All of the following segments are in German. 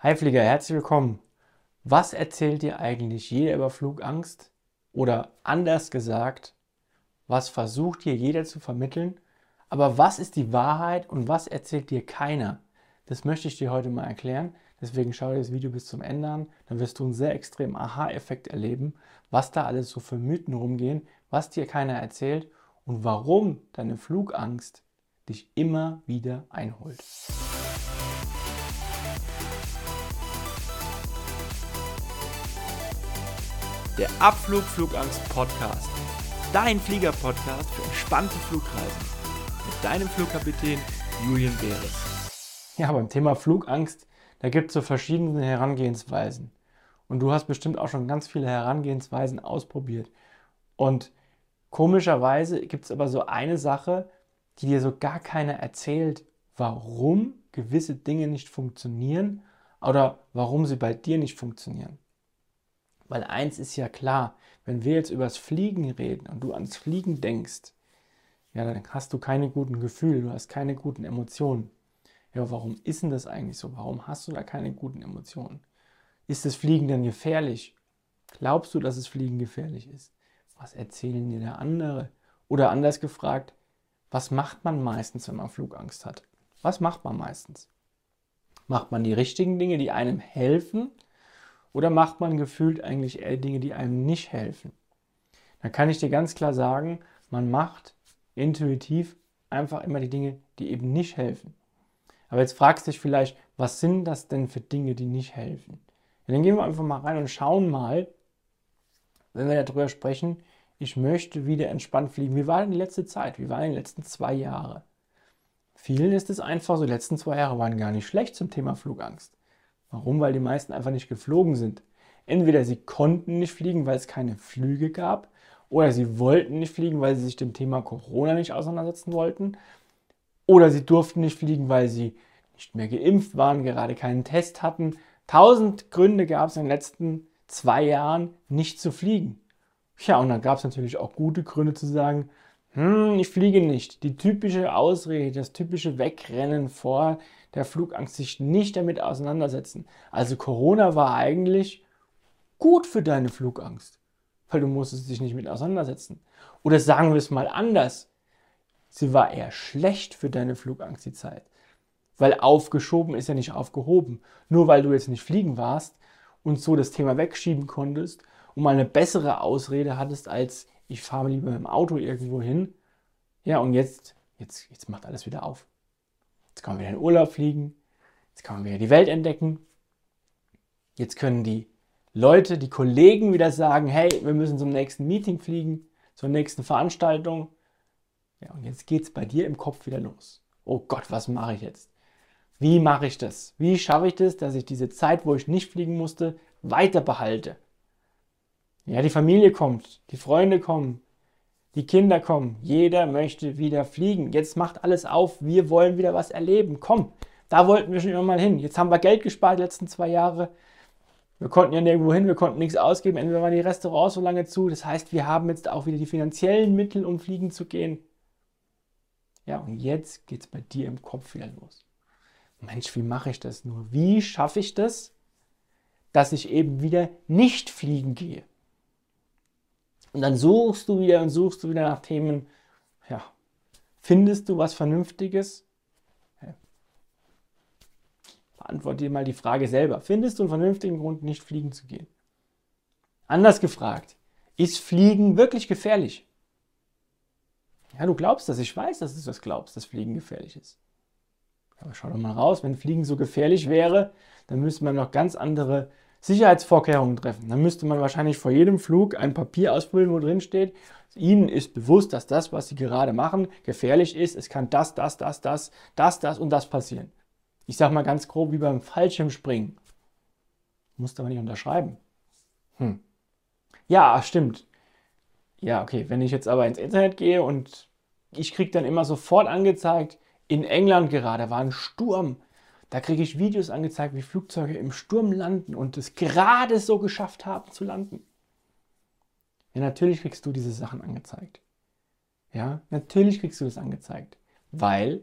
Hi Flieger, herzlich willkommen. Was erzählt dir eigentlich jeder über Flugangst? Oder anders gesagt, was versucht dir jeder zu vermitteln? Aber was ist die Wahrheit und was erzählt dir keiner? Das möchte ich dir heute mal erklären. Deswegen schau dir das Video bis zum Ende an. Dann wirst du einen sehr extremen Aha-Effekt erleben, was da alles so für Mythen rumgehen, was dir keiner erzählt und warum deine Flugangst dich immer wieder einholt. Der Abflug Flugangst Podcast. Dein Flieger-Podcast für entspannte Flugreisen. Mit deinem Flugkapitän Julian Beres. Ja, beim Thema Flugangst, da gibt es so verschiedene Herangehensweisen. Und du hast bestimmt auch schon ganz viele Herangehensweisen ausprobiert. Und komischerweise gibt es aber so eine Sache, die dir so gar keiner erzählt, warum gewisse Dinge nicht funktionieren oder warum sie bei dir nicht funktionieren. Weil eins ist ja klar, wenn wir jetzt übers Fliegen reden und du ans Fliegen denkst, ja, dann hast du keine guten Gefühle, du hast keine guten Emotionen. Ja, warum ist denn das eigentlich so? Warum hast du da keine guten Emotionen? Ist das Fliegen denn gefährlich? Glaubst du, dass es Fliegen gefährlich ist? Was erzählen dir der andere? Oder anders gefragt, was macht man meistens, wenn man Flugangst hat? Was macht man meistens? Macht man die richtigen Dinge, die einem helfen? Oder macht man gefühlt eigentlich eher Dinge, die einem nicht helfen? Dann kann ich dir ganz klar sagen, man macht intuitiv einfach immer die Dinge, die eben nicht helfen. Aber jetzt fragst du dich vielleicht, was sind das denn für Dinge, die nicht helfen? Ja, dann gehen wir einfach mal rein und schauen mal, wenn wir darüber sprechen, ich möchte wieder entspannt fliegen. Wie war denn die letzte Zeit? Wie waren die letzten zwei Jahre? Vielen ist es einfach so, die letzten zwei Jahre waren gar nicht schlecht zum Thema Flugangst. Warum? Weil die meisten einfach nicht geflogen sind. Entweder sie konnten nicht fliegen, weil es keine Flüge gab, oder sie wollten nicht fliegen, weil sie sich dem Thema Corona nicht auseinandersetzen wollten, oder sie durften nicht fliegen, weil sie nicht mehr geimpft waren, gerade keinen Test hatten. Tausend Gründe gab es in den letzten zwei Jahren, nicht zu fliegen. Ja, und dann gab es natürlich auch gute Gründe zu sagen, hm, ich fliege nicht. Die typische Ausrede, das typische Wegrennen vor der Flugangst, sich nicht damit auseinandersetzen. Also Corona war eigentlich gut für deine Flugangst, weil du musstest dich nicht mit auseinandersetzen. Oder sagen wir es mal anders, sie war eher schlecht für deine Flugangst die Zeit. Weil aufgeschoben ist ja nicht aufgehoben. Nur weil du jetzt nicht fliegen warst und so das Thema wegschieben konntest und mal eine bessere Ausrede hattest als ich fahre lieber mit dem Auto irgendwo hin. Ja, und jetzt, jetzt, jetzt macht alles wieder auf. Jetzt kann man wieder in den Urlaub fliegen. Jetzt kann man wieder die Welt entdecken. Jetzt können die Leute, die Kollegen wieder sagen, hey, wir müssen zum nächsten Meeting fliegen, zur nächsten Veranstaltung. Ja, und jetzt geht es bei dir im Kopf wieder los. Oh Gott, was mache ich jetzt? Wie mache ich das? Wie schaffe ich das, dass ich diese Zeit, wo ich nicht fliegen musste, weiter behalte? Ja, die Familie kommt, die Freunde kommen, die Kinder kommen. Jeder möchte wieder fliegen. Jetzt macht alles auf. Wir wollen wieder was erleben. Komm, da wollten wir schon immer mal hin. Jetzt haben wir Geld gespart die letzten zwei Jahre. Wir konnten ja nirgendwo hin, wir konnten nichts ausgeben. Entweder waren die Restaurants so lange zu. Das heißt, wir haben jetzt auch wieder die finanziellen Mittel, um fliegen zu gehen. Ja, und jetzt geht es bei dir im Kopf wieder los. Mensch, wie mache ich das nur? Wie schaffe ich das, dass ich eben wieder nicht fliegen gehe? Und dann suchst du wieder und suchst du wieder nach Themen. Ja, findest du was Vernünftiges? Beantworte dir mal die Frage selber. Findest du einen vernünftigen Grund, nicht fliegen zu gehen? Anders gefragt, ist Fliegen wirklich gefährlich? Ja, du glaubst das. Ich weiß, dass du das glaubst, dass Fliegen gefährlich ist. Aber schau doch mal raus, wenn Fliegen so gefährlich wäre, dann müsste man noch ganz andere Sicherheitsvorkehrungen treffen. Dann müsste man wahrscheinlich vor jedem Flug ein Papier ausfüllen, wo drin steht, Ihnen ist bewusst, dass das, was Sie gerade machen, gefährlich ist. Es kann das, das, das, das, das, das und das passieren. Ich sage mal ganz grob wie beim Fallschirmspringen. Musst aber nicht unterschreiben. Hm. Ja, stimmt. Ja, okay, wenn ich jetzt aber ins Internet gehe und ich kriege dann immer sofort angezeigt, in England gerade war ein Sturm, da kriege ich Videos angezeigt, wie Flugzeuge im Sturm landen und es gerade so geschafft haben zu landen. Ja, natürlich kriegst du diese Sachen angezeigt. Ja, natürlich kriegst du das angezeigt, weil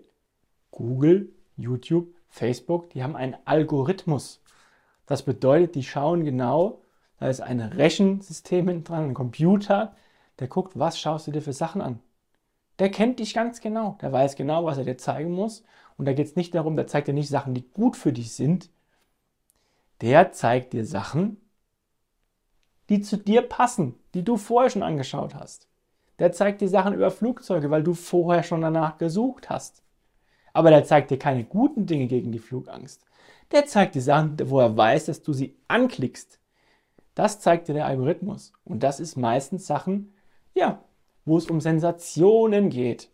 Google, YouTube, Facebook, die haben einen Algorithmus. Das bedeutet, die schauen genau, da ist ein Rechensystem dran, ein Computer, der guckt, was schaust du dir für Sachen an. Der kennt dich ganz genau, der weiß genau, was er dir zeigen muss. Und da geht es nicht darum, der zeigt dir nicht Sachen, die gut für dich sind. Der zeigt dir Sachen, die zu dir passen, die du vorher schon angeschaut hast. Der zeigt dir Sachen über Flugzeuge, weil du vorher schon danach gesucht hast. Aber der zeigt dir keine guten Dinge gegen die Flugangst. Der zeigt dir Sachen, wo er weiß, dass du sie anklickst. Das zeigt dir der Algorithmus. Und das ist meistens Sachen, ja, wo es um Sensationen geht.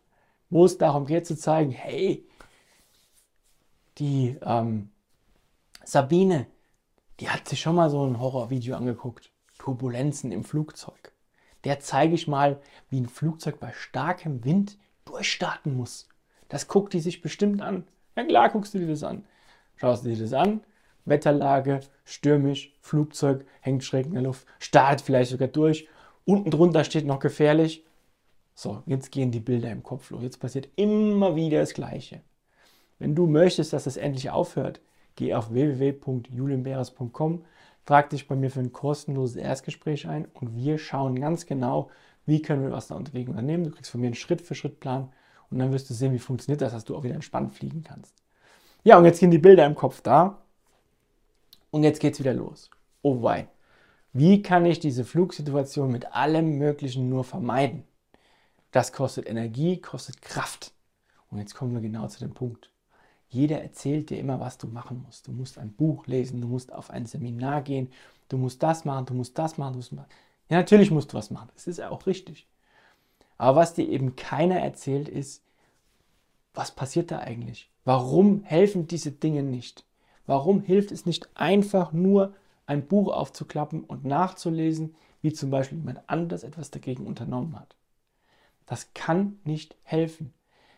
Wo es darum geht zu zeigen, hey, die ähm, Sabine, die hat sich schon mal so ein Horrorvideo angeguckt. Turbulenzen im Flugzeug. Der zeige ich mal, wie ein Flugzeug bei starkem Wind durchstarten muss. Das guckt die sich bestimmt an. Ja klar guckst du dir das an. Schaust du dir das an, Wetterlage, stürmisch, Flugzeug hängt schräg in der Luft, startet vielleicht sogar durch. Unten drunter steht noch gefährlich. So, jetzt gehen die Bilder im Kopf los. Jetzt passiert immer wieder das Gleiche. Wenn du möchtest, dass das endlich aufhört, geh auf www.julienberes.com, trag dich bei mir für ein kostenloses Erstgespräch ein und wir schauen ganz genau, wie können wir was da dagegen unternehmen. Du kriegst von mir einen Schritt-für-Schritt-Plan und dann wirst du sehen, wie funktioniert das, dass du auch wieder entspannt fliegen kannst. Ja, und jetzt gehen die Bilder im Kopf da und jetzt geht es wieder los. Oh wei. Wie kann ich diese Flugsituation mit allem Möglichen nur vermeiden? Das kostet Energie, kostet Kraft. Und jetzt kommen wir genau zu dem Punkt. Jeder erzählt dir immer, was du machen musst. Du musst ein Buch lesen, du musst auf ein Seminar gehen, du musst das machen, du musst das machen, du musst machen. Ja, natürlich musst du was machen. Das ist ja auch richtig. Aber was dir eben keiner erzählt, ist, was passiert da eigentlich? Warum helfen diese Dinge nicht? Warum hilft es nicht einfach nur, ein Buch aufzuklappen und nachzulesen, wie zum Beispiel jemand anders etwas dagegen unternommen hat? Das kann nicht helfen,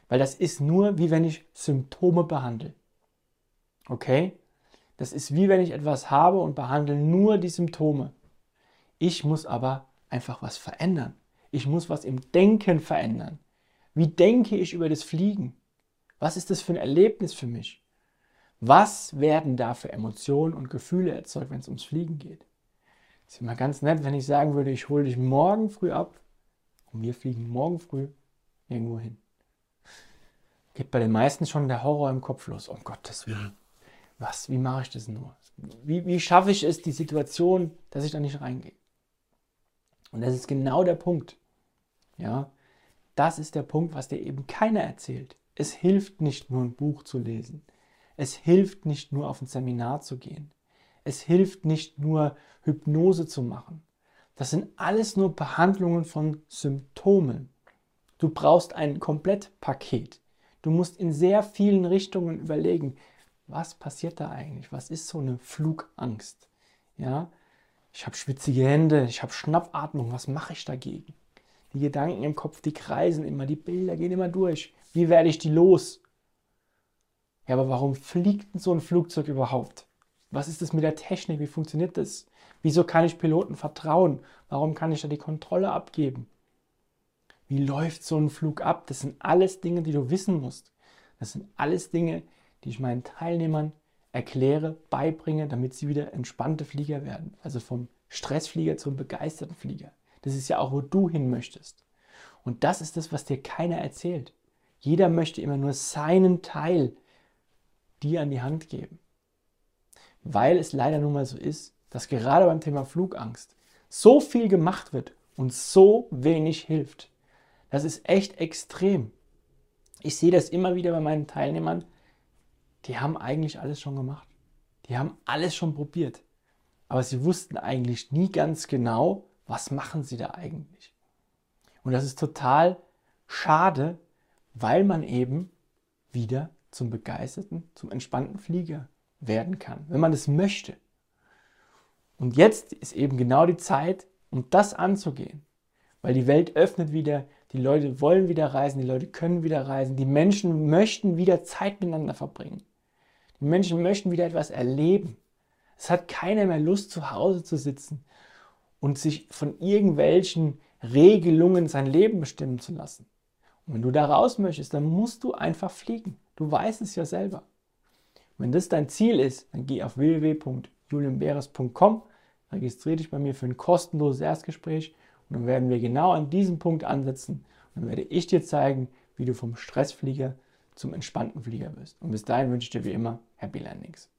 weil das ist nur wie wenn ich Symptome behandle. Okay? Das ist wie wenn ich etwas habe und behandle nur die Symptome. Ich muss aber einfach was verändern. Ich muss was im Denken verändern. Wie denke ich über das Fliegen? Was ist das für ein Erlebnis für mich? Was werden da für Emotionen und Gefühle erzeugt, wenn es ums Fliegen geht? Es ist immer ganz nett, wenn ich sagen würde, ich hole dich morgen früh ab und wir fliegen morgen früh irgendwo hin. Geht bei den meisten schon der Horror im Kopf los. Um Gottes Willen. Was? Wie mache ich das nur? Wie, wie schaffe ich es, die Situation, dass ich da nicht reingehe? Und das ist genau der Punkt. Ja, das ist der Punkt, was dir eben keiner erzählt. Es hilft nicht nur ein Buch zu lesen. Es hilft nicht nur auf ein Seminar zu gehen. Es hilft nicht nur Hypnose zu machen. Das sind alles nur Behandlungen von Symptomen. Du brauchst ein Komplettpaket. Du musst in sehr vielen Richtungen überlegen, was passiert da eigentlich? Was ist so eine Flugangst? Ja, ich habe schwitzige Hände, ich habe Schnappatmung, was mache ich dagegen? Die Gedanken im Kopf, die kreisen immer, die Bilder gehen immer durch. Wie werde ich die los? Ja, aber warum fliegt so ein Flugzeug überhaupt? Was ist das mit der Technik? Wie funktioniert das? Wieso kann ich Piloten vertrauen? Warum kann ich da die Kontrolle abgeben? Wie läuft so ein Flug ab? Das sind alles Dinge, die du wissen musst. Das sind alles Dinge, die ich meinen Teilnehmern erkläre, beibringe, damit sie wieder entspannte Flieger werden. Also vom Stressflieger zum begeisterten Flieger. Das ist ja auch, wo du hin möchtest. Und das ist das, was dir keiner erzählt. Jeder möchte immer nur seinen Teil dir an die Hand geben. Weil es leider nun mal so ist, dass gerade beim Thema Flugangst so viel gemacht wird und so wenig hilft. Das ist echt extrem. Ich sehe das immer wieder bei meinen Teilnehmern. Die haben eigentlich alles schon gemacht. Die haben alles schon probiert. Aber sie wussten eigentlich nie ganz genau, was machen sie da eigentlich. Und das ist total schade, weil man eben wieder zum begeisterten, zum entspannten Flieger werden kann, wenn man es möchte. Und jetzt ist eben genau die Zeit, um das anzugehen, weil die Welt öffnet wieder, die Leute wollen wieder reisen, die Leute können wieder reisen, die Menschen möchten wieder Zeit miteinander verbringen. Die Menschen möchten wieder etwas erleben. Es hat keiner mehr Lust, zu Hause zu sitzen und sich von irgendwelchen Regelungen sein Leben bestimmen zu lassen. Und wenn du da raus möchtest, dann musst du einfach fliegen. Du weißt es ja selber. Und wenn das dein Ziel ist, dann geh auf www julienberes.com, registriere dich bei mir für ein kostenloses Erstgespräch und dann werden wir genau an diesem Punkt ansetzen und dann werde ich dir zeigen, wie du vom Stressflieger zum entspannten Flieger wirst. Und bis dahin wünsche ich dir wie immer Happy Landings.